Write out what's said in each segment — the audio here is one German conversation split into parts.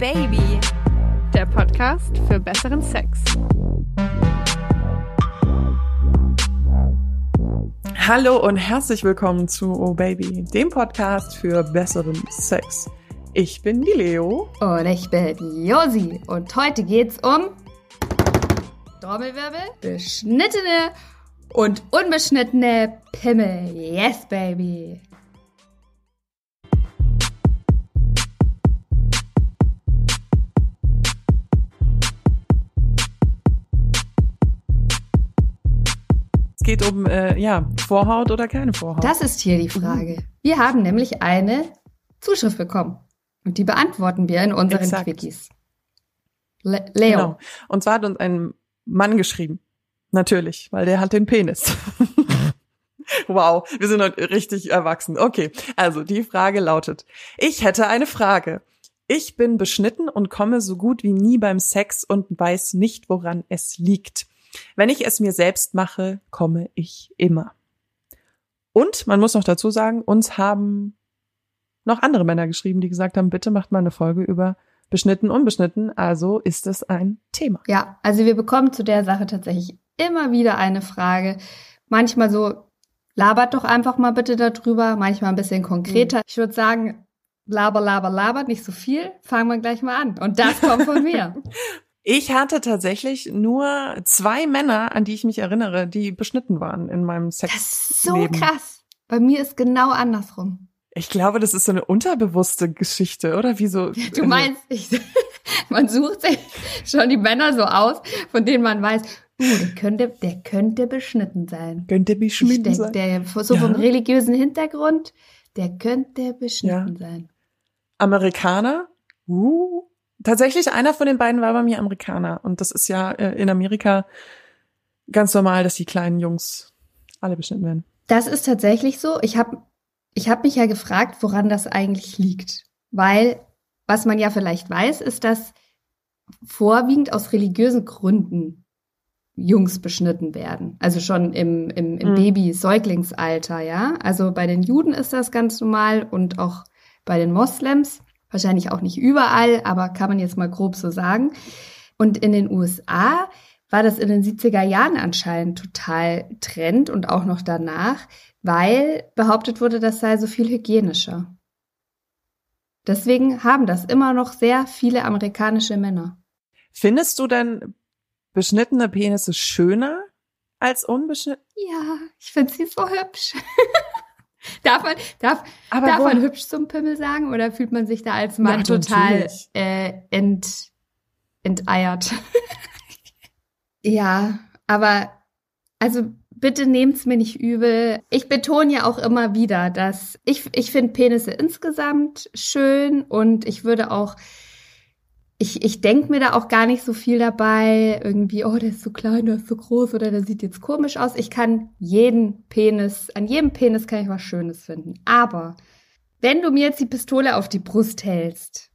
Baby, der Podcast für besseren Sex. Hallo und herzlich willkommen zu Oh Baby, dem Podcast für besseren Sex. Ich bin die Leo. Und ich bin die Josi. Und heute geht's um Trommelwirbel, beschnittene und unbeschnittene Pimmel. Yes, baby. Geht um, äh, ja, Vorhaut oder keine Vorhaut. Das ist hier die Frage. Wir haben nämlich eine Zuschrift bekommen. Und die beantworten wir in unseren Exakt. Quickies. Le Leo. Genau. Und zwar hat uns ein Mann geschrieben. Natürlich, weil der hat den Penis. wow, wir sind heute richtig erwachsen. Okay, also die Frage lautet, ich hätte eine Frage. Ich bin beschnitten und komme so gut wie nie beim Sex und weiß nicht, woran es liegt. Wenn ich es mir selbst mache, komme ich immer. Und man muss noch dazu sagen, uns haben noch andere Männer geschrieben, die gesagt haben, bitte macht mal eine Folge über beschnitten, unbeschnitten. Also ist es ein Thema. Ja, also wir bekommen zu der Sache tatsächlich immer wieder eine Frage. Manchmal so, labert doch einfach mal bitte darüber, manchmal ein bisschen konkreter. Mhm. Ich würde sagen, laber, laber, labert, nicht so viel. Fangen wir gleich mal an. Und das kommt von mir. Ich hatte tatsächlich nur zwei Männer, an die ich mich erinnere, die beschnitten waren in meinem Sex. Das ist so krass. Bei mir ist genau andersrum. Ich glaube, das ist so eine unterbewusste Geschichte, oder? Wie so. Du meinst, ich, man sucht sich schon die Männer so aus, von denen man weiß, uh, der könnte, der könnte beschnitten sein. Könnte beschnitten denk, sein. Der, so ja. vom religiösen Hintergrund, der könnte beschnitten ja. sein. Amerikaner? Uh. Tatsächlich, einer von den beiden war bei mir Amerikaner. Und das ist ja äh, in Amerika ganz normal, dass die kleinen Jungs alle beschnitten werden. Das ist tatsächlich so. Ich habe ich habe mich ja gefragt, woran das eigentlich liegt. Weil, was man ja vielleicht weiß, ist, dass vorwiegend aus religiösen Gründen Jungs beschnitten werden. Also schon im, im, im mhm. Baby-Säuglingsalter, ja. Also bei den Juden ist das ganz normal und auch bei den Moslems. Wahrscheinlich auch nicht überall, aber kann man jetzt mal grob so sagen. Und in den USA war das in den 70er Jahren anscheinend total Trend und auch noch danach, weil behauptet wurde, das sei so viel hygienischer. Deswegen haben das immer noch sehr viele amerikanische Männer. Findest du denn beschnittene Penisse schöner als unbeschnittene? Ja, ich finde sie so hübsch. darf man, darf, Aber darf man hübsch zum Pimmel sagen oder fühlt man sich da als Mann ja, total äh, ent, enteiert? ja, aber also bitte nehmt's mir nicht übel. Ich betone ja auch immer wieder, dass ich, ich finde Penisse insgesamt schön und ich würde auch, ich, ich denke mir da auch gar nicht so viel dabei, irgendwie, oh, der ist so klein, der ist so groß oder der sieht jetzt komisch aus. Ich kann jeden Penis, an jedem Penis kann ich was Schönes finden. Aber wenn du mir jetzt die Pistole auf die Brust hältst,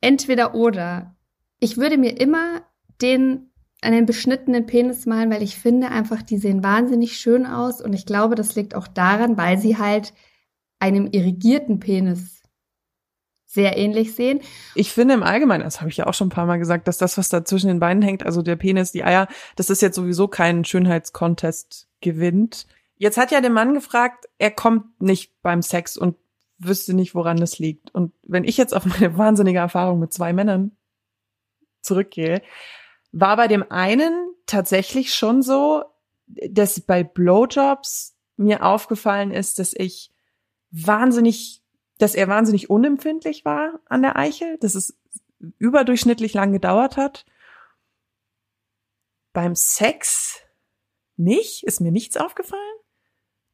entweder oder, ich würde mir immer den einen beschnittenen Penis malen, weil ich finde einfach, die sehen wahnsinnig schön aus und ich glaube, das liegt auch daran, weil sie halt einem irrigierten Penis sehr ähnlich sehen. Ich finde im Allgemeinen, das habe ich ja auch schon ein paar Mal gesagt, dass das, was da zwischen den Beinen hängt, also der Penis, die Eier, dass das jetzt sowieso keinen Schönheitskontest gewinnt. Jetzt hat ja der Mann gefragt, er kommt nicht beim Sex und wüsste nicht, woran das liegt. Und wenn ich jetzt auf meine wahnsinnige Erfahrung mit zwei Männern zurückgehe, war bei dem einen tatsächlich schon so, dass bei Blowjobs mir aufgefallen ist, dass ich wahnsinnig, dass er wahnsinnig unempfindlich war an der Eichel, dass es überdurchschnittlich lang gedauert hat. Beim Sex nicht, ist mir nichts aufgefallen.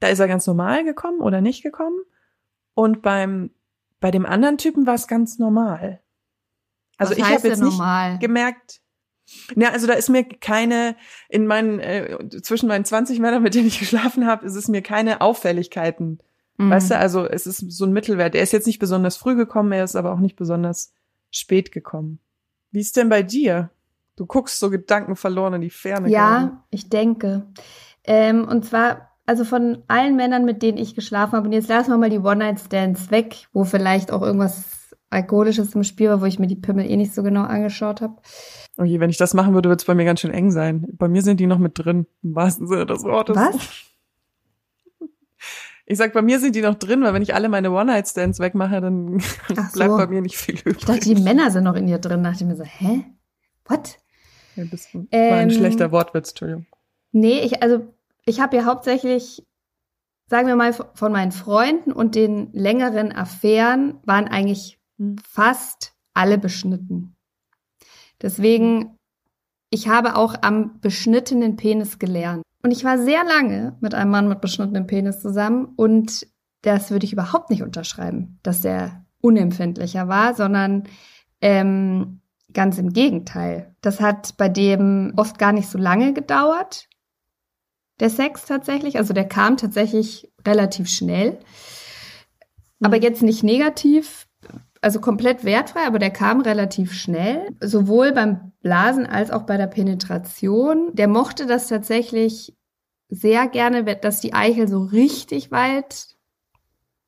Da ist er ganz normal gekommen oder nicht gekommen. Und beim, bei dem anderen Typen war es ganz normal. Also Was ich habe jetzt normal? nicht gemerkt, ja, also da ist mir keine, in meinen, äh, zwischen meinen 20 Männern, mit denen ich geschlafen habe, ist es mir keine Auffälligkeiten. Mhm. Weißt du, also es ist so ein Mittelwert. Er ist jetzt nicht besonders früh gekommen, er ist aber auch nicht besonders spät gekommen. Wie ist denn bei dir? Du guckst so gedankenverloren in die Ferne. Ja, gerade. ich denke. Ähm, und zwar, also von allen Männern, mit denen ich geschlafen habe, und jetzt lassen wir mal die One-Night-Stands weg, wo vielleicht auch irgendwas Alkoholisches im Spiel war, wo ich mir die Pimmel eh nicht so genau angeschaut habe. Oh je, wenn ich das machen würde, würde es bei mir ganz schön eng sein. Bei mir sind die noch mit drin, im wahrsten Sinne des Wortes. Was? Ich sag, bei mir sind die noch drin, weil wenn ich alle meine One-Night-Stands wegmache, dann Ach bleibt so. bei mir nicht viel übrig. Ich dachte, die Männer sind noch in ihr drin. Da dachte ich mir so, hä? What? Ja, das war Ähm, ein schlechter Wortwitz, Entschuldigung. Nee, ich, also, ich habe ja hauptsächlich, sagen wir mal, von meinen Freunden und den längeren Affären waren eigentlich Hm. fast alle beschnitten. Deswegen, ich habe auch am beschnittenen Penis gelernt. Und ich war sehr lange mit einem Mann mit beschnittenem Penis zusammen und das würde ich überhaupt nicht unterschreiben, dass der unempfindlicher war, sondern ähm, ganz im Gegenteil. Das hat bei dem oft gar nicht so lange gedauert, der Sex tatsächlich. Also der kam tatsächlich relativ schnell. Aber jetzt nicht negativ, also komplett wertfrei, aber der kam relativ schnell. Sowohl beim Blasen als auch bei der Penetration. Der mochte das tatsächlich sehr gerne, dass die Eichel so richtig weit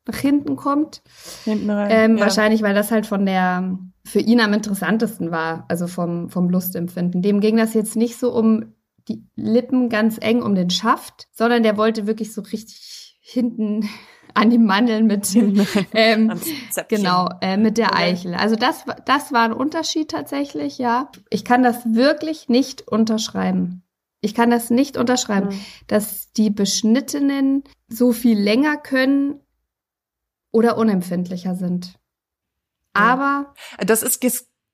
nach hinten kommt. Hinten rein. Ähm, ja. Wahrscheinlich, weil das halt von der für ihn am interessantesten war, also vom, vom Lustempfinden. Dem ging das jetzt nicht so um die Lippen ganz eng um den Schaft, sondern der wollte wirklich so richtig hinten an die Mandeln mit, ähm, genau, äh, mit der. Eichel. Also das, das war ein Unterschied tatsächlich, ja. Ich kann das wirklich nicht unterschreiben. Ich kann das nicht unterschreiben, Mhm. dass die Beschnittenen so viel länger können oder unempfindlicher sind. Ja. Aber Das ist,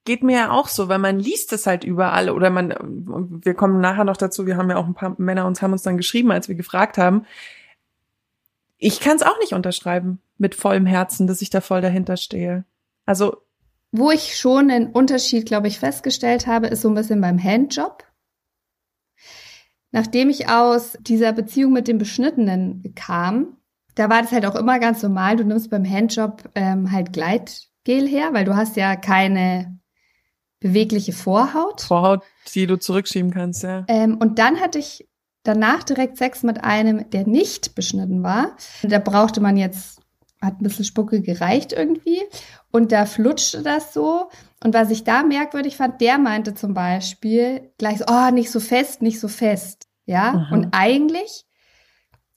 geht mir ja auch so, weil man liest es halt überall oder man, wir kommen nachher noch dazu, wir haben ja auch ein paar Männer uns haben uns dann geschrieben, als wir gefragt haben. Ich kann es auch nicht unterschreiben mit vollem Herzen, dass ich da voll dahinter stehe. Also, wo ich schon einen Unterschied, glaube ich, festgestellt habe, ist so ein bisschen beim Handjob. Nachdem ich aus dieser Beziehung mit dem Beschnittenen kam, da war das halt auch immer ganz normal. Du nimmst beim Handjob ähm, halt Gleitgel her, weil du hast ja keine bewegliche Vorhaut. Vorhaut, die du zurückschieben kannst, ja. Ähm, und dann hatte ich danach direkt Sex mit einem, der nicht beschnitten war. Da brauchte man jetzt, hat ein bisschen Spucke gereicht irgendwie. Und da flutschte das so. Und was ich da merkwürdig fand, der meinte zum Beispiel gleich so, oh, nicht so fest, nicht so fest. Ja. Mhm. Und eigentlich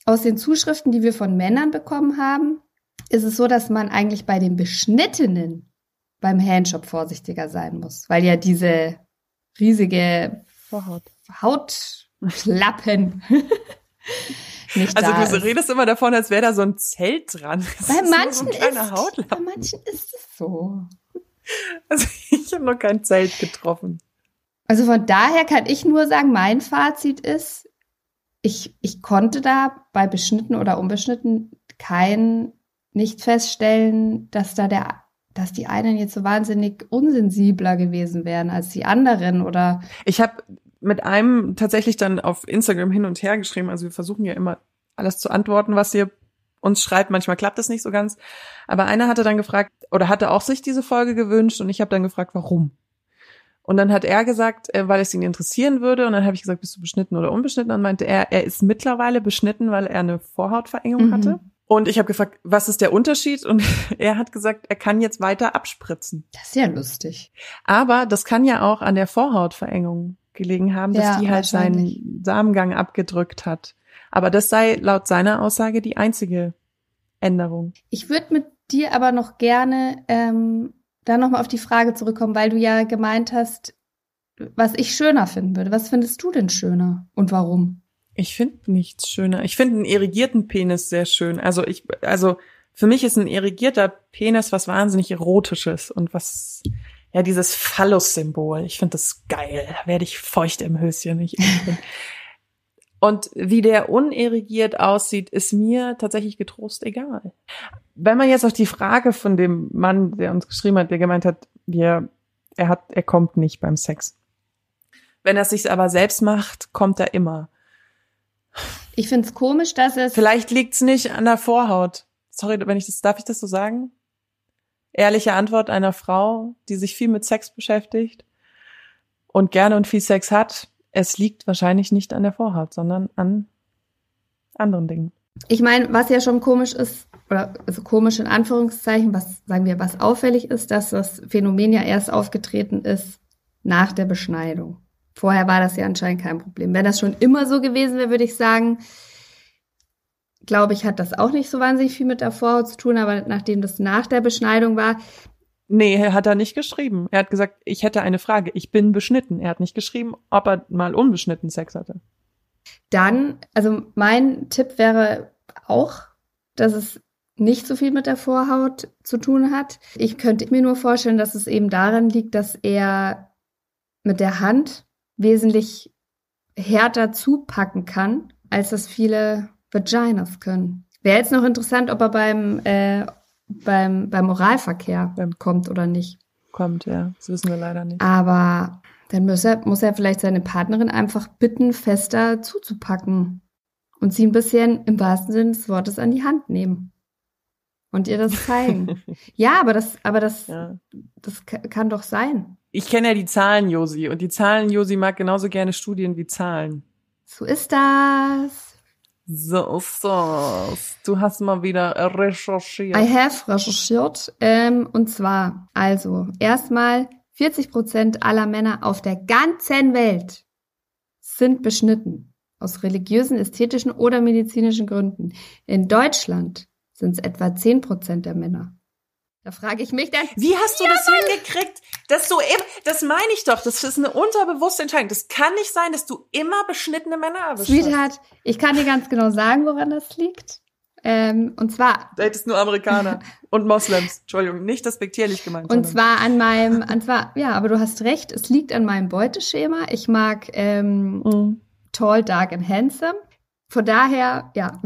aus den Zuschriften, die wir von Männern bekommen haben, ist es so, dass man eigentlich bei den Beschnittenen beim Handjob vorsichtiger sein muss, weil ja diese riesige Vorhaut. Hautklappen nicht Also du ist. redest immer davon, als wäre da so ein Zelt dran. Das Bei ist manchen, so ist, bei manchen ist es so. Also ich habe noch kein Zelt getroffen. Also von daher kann ich nur sagen, mein Fazit ist, ich, ich konnte da bei beschnitten oder unbeschnitten kein, nicht feststellen, dass da der, dass die einen jetzt so wahnsinnig unsensibler gewesen wären als die anderen oder Ich habe mit einem tatsächlich dann auf Instagram hin und her geschrieben. Also wir versuchen ja immer alles zu antworten, was ihr uns schreibt. Manchmal klappt das nicht so ganz. Aber einer hatte dann gefragt oder hatte auch sich diese Folge gewünscht und ich habe dann gefragt, warum. Und dann hat er gesagt, äh, weil es ihn interessieren würde. Und dann habe ich gesagt, bist du beschnitten oder unbeschnitten? Und meinte er, er ist mittlerweile beschnitten, weil er eine Vorhautverengung Mhm. hatte. Und ich habe gefragt, was ist der Unterschied? Und er hat gesagt, er kann jetzt weiter abspritzen. das ist ja lustig. Aber das kann ja auch an der Vorhautverengung gelegen haben, dass Ja, die halt seinen Samengang abgedrückt hat. Aber das sei laut seiner Aussage die einzige Änderung. Ich würde mit dir aber noch gerne ähm, da nochmal auf die Frage zurückkommen, weil du ja gemeint hast, was ich schöner finden würde. Was findest du denn schöner und warum? Ich finde nichts schöner. Ich finde einen irrigierten Penis sehr schön. Also ich, also für mich ist ein irrigierter Penis was wahnsinnig erotisches und was, ja, dieses Phallus-Symbol. Ich finde das geil. Da werde ich feucht im Höschen. Ich. Und wie der unirrigiert aussieht, ist mir tatsächlich getrost egal. Wenn man jetzt auf die Frage von dem Mann, der uns geschrieben hat, der gemeint hat, wir, er hat, er kommt nicht beim Sex. Wenn er es sich aber selbst macht, kommt er immer. Ich finde es komisch, dass es. Vielleicht liegt's nicht an der Vorhaut. Sorry, wenn ich das, darf ich das so sagen? Ehrliche Antwort einer Frau, die sich viel mit Sex beschäftigt und gerne und viel Sex hat. Es liegt wahrscheinlich nicht an der Vorhaut, sondern an anderen Dingen. ich meine, was ja schon komisch ist, oder also komisch in Anführungszeichen, was sagen wir, was auffällig ist, dass das Phänomen ja erst aufgetreten ist nach der Beschneidung. Vorher war das ja anscheinend kein Problem. Wenn das schon immer so gewesen wäre, würde ich sagen, glaube ich, hat das auch nicht so wahnsinnig viel mit der Vorhaut zu tun, aber nachdem das nach der Beschneidung war. Nee, hat er nicht geschrieben. Er hat gesagt, ich hätte eine Frage. Ich bin beschnitten. Er hat nicht geschrieben, ob er mal unbeschnitten Sex hatte. Dann, also mein Tipp wäre auch, dass es nicht so viel mit der Vorhaut zu tun hat. Ich könnte mir nur vorstellen, dass es eben daran liegt, dass er mit der Hand wesentlich härter zupacken kann, als das viele Vaginas können. Wäre jetzt noch interessant, ob er beim, äh, beim, beim Oralverkehr kommt oder nicht. Kommt, ja. Das wissen wir leider nicht. Aber dann muss er, muss er vielleicht seine Partnerin einfach bitten, fester zuzupacken und sie ein bisschen im wahrsten Sinne des Wortes an die Hand nehmen und ihr das zeigen. ja, aber das, aber das, ja. das kann doch sein. Ich kenne ja die Zahlen, Josi, und die Zahlen, Josi mag genauso gerne Studien wie Zahlen. So ist das. So ist das. Du hast mal wieder recherchiert. I have recherchiert. Ähm, und zwar, also, erstmal 40 Prozent aller Männer auf der ganzen Welt sind beschnitten. Aus religiösen, ästhetischen oder medizinischen Gründen. In Deutschland sind es etwa 10 Prozent der Männer. Da frage ich mich dann. Wie hast du ja, das hingekriegt, dass du eben, das meine ich doch, das ist eine unterbewusste Entscheidung. Das kann nicht sein, dass du immer beschnittene Männer erwischst. Sweetheart, ich kann dir ganz genau sagen, woran das liegt. Ähm, und zwar. Da hättest nur Amerikaner und Moslems. Entschuldigung, nicht respektierlich gemeint. Und zwar an meinem, an zwar, ja, aber du hast recht, es liegt an meinem Beuteschema. Ich mag ähm, mm. tall, dark and handsome. Von daher, ja.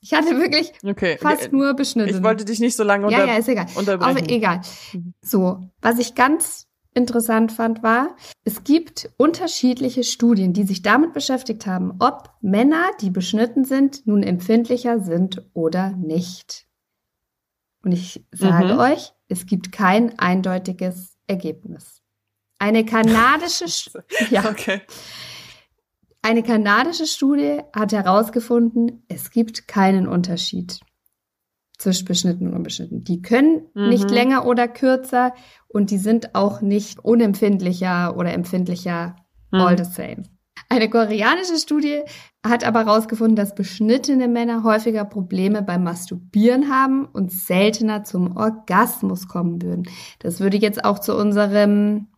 Ich hatte wirklich okay. fast nur beschnitten. Ich wollte dich nicht so lange unter ja, ja, ist egal. unterbrechen. Aber egal. Mhm. So, was ich ganz interessant fand, war, es gibt unterschiedliche Studien, die sich damit beschäftigt haben, ob Männer, die beschnitten sind, nun empfindlicher sind oder nicht. Und ich sage mhm. euch, es gibt kein eindeutiges Ergebnis. Eine kanadische, ja, okay. Eine kanadische Studie hat herausgefunden, es gibt keinen Unterschied zwischen beschnitten und unbeschnitten. Die können mhm. nicht länger oder kürzer und die sind auch nicht unempfindlicher oder empfindlicher mhm. all the same. Eine koreanische Studie hat aber herausgefunden, dass beschnittene Männer häufiger Probleme beim Masturbieren haben und seltener zum Orgasmus kommen würden. Das würde jetzt auch zu unserem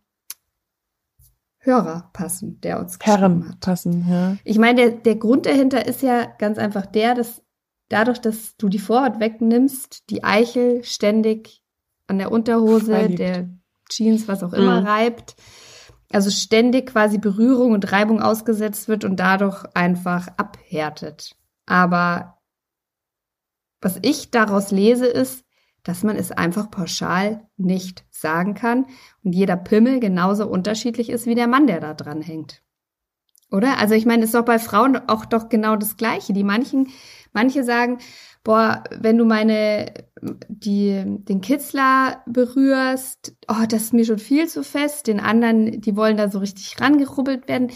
Hörer passen, der uns Herren hat. passen, ja. Ich meine, der, der Grund dahinter ist ja ganz einfach der, dass dadurch, dass du die Vorhaut wegnimmst, die Eichel ständig an der Unterhose, der Jeans, was auch immer, mhm. reibt. Also ständig quasi Berührung und Reibung ausgesetzt wird und dadurch einfach abhärtet. Aber was ich daraus lese, ist, dass man es einfach pauschal nicht sagen kann und jeder Pimmel genauso unterschiedlich ist wie der Mann, der da dran hängt. Oder? Also ich meine, ist doch bei Frauen auch doch genau das Gleiche. Die manchen, manche sagen, boah, wenn du meine, die, den Kitzler berührst, oh, das ist mir schon viel zu fest. Den anderen, die wollen da so richtig rangerubbelt werden.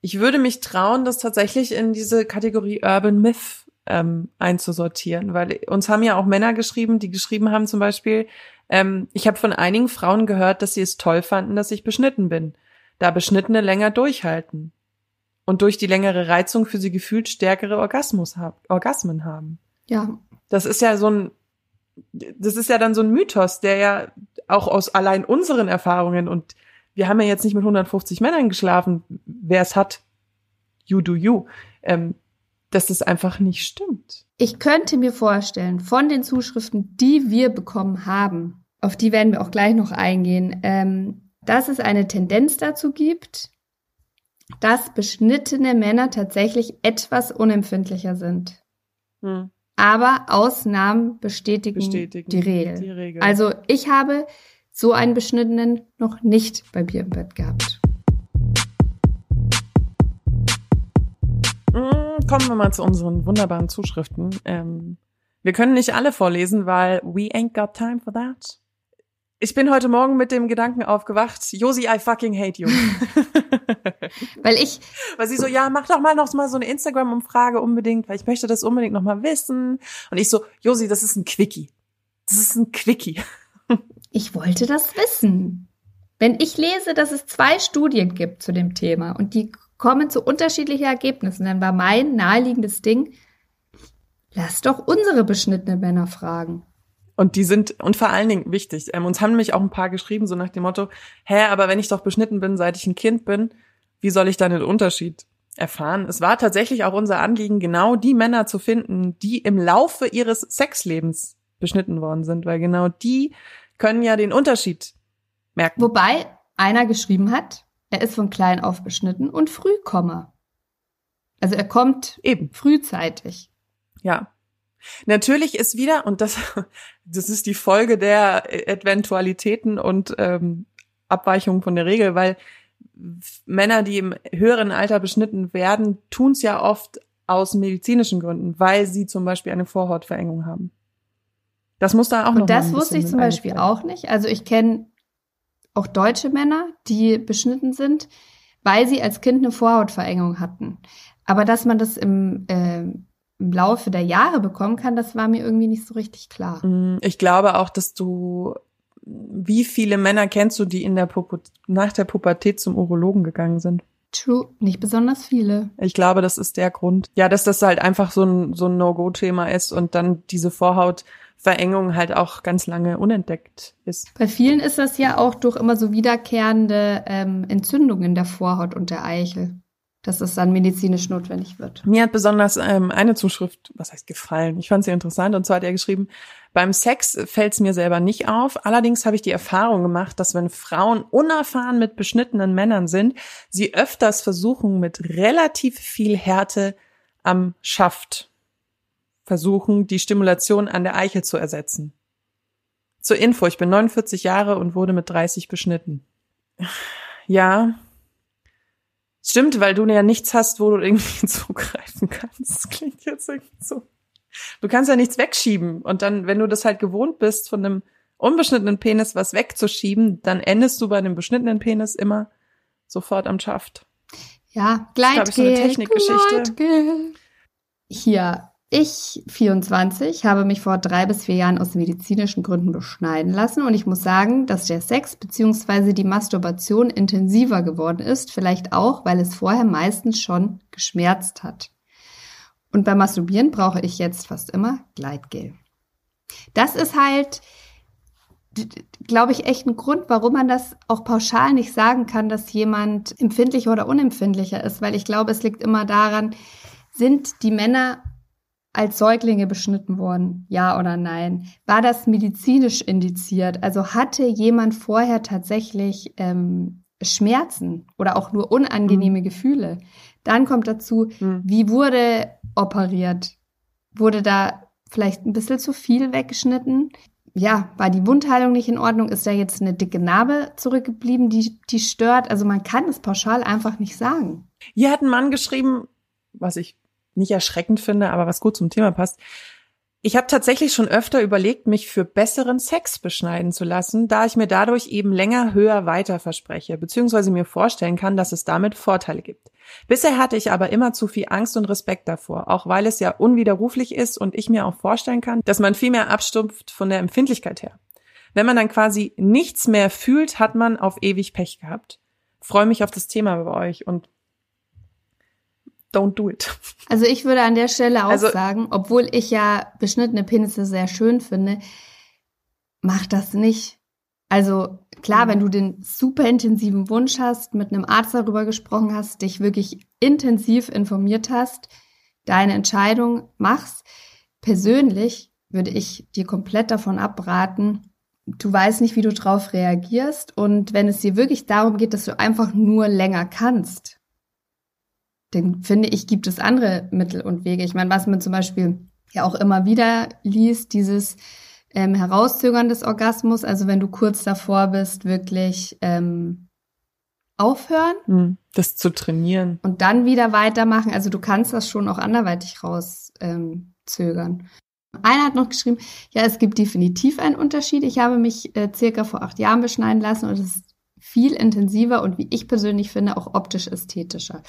Ich würde mich trauen, das tatsächlich in diese Kategorie Urban Myth ähm, einzusortieren, weil uns haben ja auch Männer geschrieben, die geschrieben haben zum Beispiel, ähm, ich habe von einigen Frauen gehört, dass sie es toll fanden, dass ich beschnitten bin, da Beschnittene länger durchhalten und durch die längere Reizung für sie gefühlt stärkere Orgasmus hab, Orgasmen haben. Ja. Das ist ja so ein, das ist ja dann so ein Mythos, der ja auch aus allein unseren Erfahrungen und wir haben ja jetzt nicht mit 150 Männern geschlafen, wer es hat, you do you. Ähm, dass das einfach nicht stimmt. Ich könnte mir vorstellen, von den Zuschriften, die wir bekommen haben, auf die werden wir auch gleich noch eingehen, ähm, dass es eine Tendenz dazu gibt, dass beschnittene Männer tatsächlich etwas unempfindlicher sind. Hm. Aber Ausnahmen bestätigen, bestätigen die, Regel. die Regel. Also ich habe so einen beschnittenen noch nicht bei mir im Bett gehabt. Kommen wir mal zu unseren wunderbaren Zuschriften. Ähm, wir können nicht alle vorlesen, weil we ain't got time for that. Ich bin heute Morgen mit dem Gedanken aufgewacht, Josi, I fucking hate you. Weil ich. Weil sie so, ja, mach doch mal noch mal so eine Instagram-Umfrage unbedingt, weil ich möchte das unbedingt noch mal wissen. Und ich so, Josi, das ist ein Quickie. Das ist ein Quickie. Ich wollte das wissen. Wenn ich lese, dass es zwei Studien gibt zu dem Thema und die kommen zu unterschiedlichen Ergebnissen, dann war mein naheliegendes Ding, lass doch unsere beschnittenen Männer fragen. Und die sind, und vor allen Dingen wichtig, ähm, uns haben nämlich auch ein paar geschrieben, so nach dem Motto, hä, aber wenn ich doch beschnitten bin, seit ich ein Kind bin, wie soll ich dann den Unterschied erfahren? Es war tatsächlich auch unser Anliegen, genau die Männer zu finden, die im Laufe ihres Sexlebens beschnitten worden sind, weil genau die können ja den Unterschied merken. Wobei einer geschrieben hat, er ist von klein auf beschnitten und Frühkommer. Also er kommt eben frühzeitig. Ja. Natürlich ist wieder, und das, das ist die Folge der Eventualitäten und ähm, Abweichungen von der Regel, weil Männer, die im höheren Alter beschnitten werden, tun es ja oft aus medizinischen Gründen, weil sie zum Beispiel eine Vorhautverengung haben. Das muss da auch noch Und das wusste ich zum Beispiel auch nicht. Also ich kenne auch deutsche Männer, die beschnitten sind, weil sie als Kind eine Vorhautverengung hatten. Aber dass man das im äh, im Laufe der Jahre bekommen kann, das war mir irgendwie nicht so richtig klar. Mm, ich glaube auch, dass du, wie viele Männer kennst du, die in der Pupu nach der Pubertät zum Urologen gegangen sind? True, nicht besonders viele. Ich glaube, das ist der Grund. Ja, dass das halt einfach so ein, so ein No-Go-Thema ist und dann diese Vorhautverengung halt auch ganz lange unentdeckt ist. Bei vielen ist das ja auch durch immer so wiederkehrende ähm, Entzündungen der Vorhaut und der Eichel dass es dann medizinisch notwendig wird. Mir hat besonders ähm, eine Zuschrift, was heißt gefallen, ich fand sie interessant und zwar hat er geschrieben, beim Sex fällt es mir selber nicht auf, allerdings habe ich die Erfahrung gemacht, dass wenn Frauen unerfahren mit beschnittenen Männern sind, sie öfters versuchen mit relativ viel Härte am Schaft versuchen, die Stimulation an der Eichel zu ersetzen. Zur Info, ich bin 49 Jahre und wurde mit 30 beschnitten. Ja, Stimmt, weil du ja nichts hast, wo du irgendwie zugreifen kannst. Das klingt jetzt irgendwie so. Du kannst ja nichts wegschieben. Und dann, wenn du das halt gewohnt bist, von einem unbeschnittenen Penis was wegzuschieben, dann endest du bei einem beschnittenen Penis immer sofort am Schaft. Ja, Gleitgel. Das ist, ich, so eine Technikgeschichte. Hier, ich, 24, habe mich vor drei bis vier Jahren aus medizinischen Gründen beschneiden lassen und ich muss sagen, dass der Sex bzw. die Masturbation intensiver geworden ist, vielleicht auch, weil es vorher meistens schon geschmerzt hat. Und beim Masturbieren brauche ich jetzt fast immer Gleitgel. Das ist halt, glaube ich, echt ein Grund, warum man das auch pauschal nicht sagen kann, dass jemand empfindlicher oder unempfindlicher ist, weil ich glaube, es liegt immer daran, sind die Männer als Säuglinge beschnitten worden? Ja oder nein? War das medizinisch indiziert? Also hatte jemand vorher tatsächlich ähm, Schmerzen oder auch nur unangenehme mhm. Gefühle? Dann kommt dazu, mhm. wie wurde operiert? Wurde da vielleicht ein bisschen zu viel weggeschnitten? Ja, war die Wundheilung nicht in Ordnung? Ist da jetzt eine dicke Narbe zurückgeblieben, die, die stört? Also man kann es pauschal einfach nicht sagen. Hier hat ein Mann geschrieben, was ich nicht erschreckend finde, aber was gut zum Thema passt. Ich habe tatsächlich schon öfter überlegt, mich für besseren Sex beschneiden zu lassen, da ich mir dadurch eben länger, höher, weiter verspreche, beziehungsweise mir vorstellen kann, dass es damit Vorteile gibt. Bisher hatte ich aber immer zu viel Angst und Respekt davor, auch weil es ja unwiderruflich ist und ich mir auch vorstellen kann, dass man viel mehr abstumpft von der Empfindlichkeit her. Wenn man dann quasi nichts mehr fühlt, hat man auf ewig Pech gehabt. Freue mich auf das Thema bei euch und don't do it. Also ich würde an der Stelle auch also, sagen, obwohl ich ja beschnittene Penisse sehr schön finde, mach das nicht. Also klar, wenn du den super intensiven Wunsch hast, mit einem Arzt darüber gesprochen hast, dich wirklich intensiv informiert hast, deine Entscheidung machst. Persönlich würde ich dir komplett davon abraten. Du weißt nicht, wie du drauf reagierst. Und wenn es dir wirklich darum geht, dass du einfach nur länger kannst, dann finde ich, gibt es andere Mittel und Wege. Ich meine, was man zum Beispiel ja auch immer wieder liest, dieses ähm, Herauszögern des Orgasmus, also wenn du kurz davor bist, wirklich ähm, aufhören. Hm, das zu trainieren. Und dann wieder weitermachen. Also du kannst das schon auch anderweitig rauszögern. Ähm, Einer hat noch geschrieben, ja, es gibt definitiv einen Unterschied. Ich habe mich äh, circa vor acht Jahren beschneiden lassen und es ist viel intensiver und wie ich persönlich finde, auch optisch ästhetischer.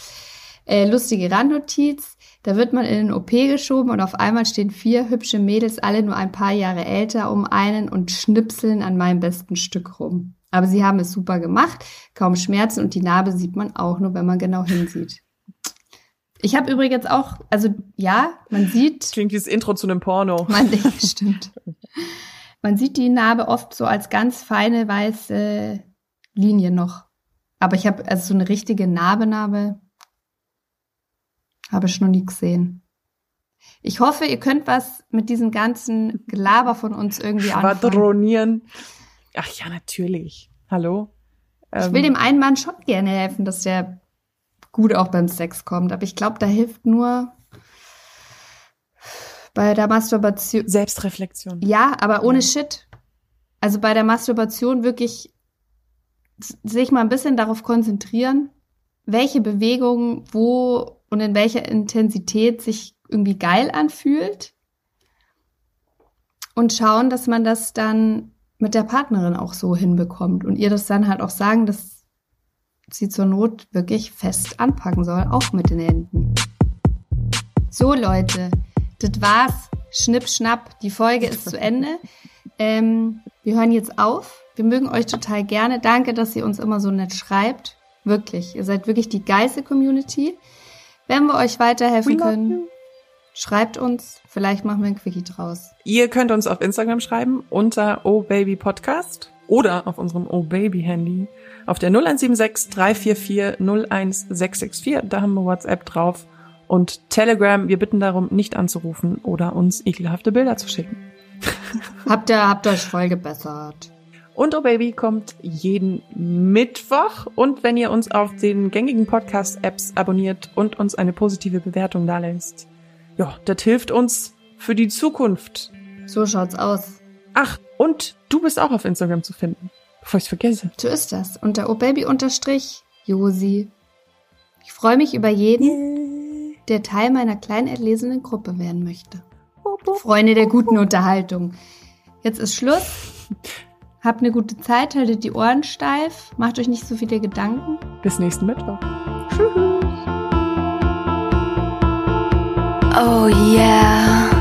Äh, lustige Randnotiz. Da wird man in den OP geschoben und auf einmal stehen vier hübsche Mädels, alle nur ein paar Jahre älter, um einen und schnipseln an meinem besten Stück rum. Aber sie haben es super gemacht, kaum Schmerzen und die Narbe sieht man auch nur, wenn man genau hinsieht. Ich habe übrigens auch, also ja, man sieht. Klingt wie das Intro zu einem Porno. Man, stimmt. Man sieht die Narbe oft so als ganz feine weiße Linie noch. Aber ich habe also so eine richtige Narbe-Narbe habe ich noch nie gesehen. Ich hoffe, ihr könnt was mit diesem ganzen Gelaber von uns irgendwie Schwadronieren. Ach ja, natürlich. Hallo? Ich will ähm, dem einen Mann schon gerne helfen, dass der gut auch beim Sex kommt. Aber ich glaube, da hilft nur bei der Masturbation. Selbstreflexion. Ja, aber ohne ja. Shit. Also bei der Masturbation wirklich sich mal ein bisschen darauf konzentrieren, welche Bewegungen wo und in welcher Intensität sich irgendwie geil anfühlt. Und schauen, dass man das dann mit der Partnerin auch so hinbekommt und ihr das dann halt auch sagen, dass sie zur Not wirklich fest anpacken soll, auch mit den Händen. So Leute, das war's. Schnipp, schnapp, die Folge ist zu Ende. Ähm, wir hören jetzt auf. Wir mögen euch total gerne. Danke, dass ihr uns immer so nett schreibt. Wirklich. Ihr seid wirklich die geilste Community. Wenn wir euch weiterhelfen können, schreibt uns. Vielleicht machen wir ein Quickie draus. Ihr könnt uns auf Instagram schreiben unter obabypodcast oder auf unserem obaby-Handy auf der 0176 344 01664. Da haben wir WhatsApp drauf. Und Telegram, wir bitten darum, nicht anzurufen oder uns ekelhafte Bilder zu schicken. habt ihr, habt euch voll gebessert. Und Oh Baby kommt jeden Mittwoch. Und wenn ihr uns auf den gängigen Podcast-Apps abonniert und uns eine positive Bewertung dalässt, ja, das hilft uns für die Zukunft. So schaut's aus. Ach, und du bist auch auf Instagram zu finden, bevor ich's vergesse. So ist das. Unter obaby unterstrich Josi. Ich freue mich über jeden, der Teil meiner kleinen erlesenen Gruppe werden möchte. Freunde der guten Unterhaltung. Jetzt ist Schluss. Habt eine gute Zeit, haltet die Ohren steif, macht euch nicht so viele Gedanken. Bis nächsten Mittwoch. Tschüss. Oh yeah.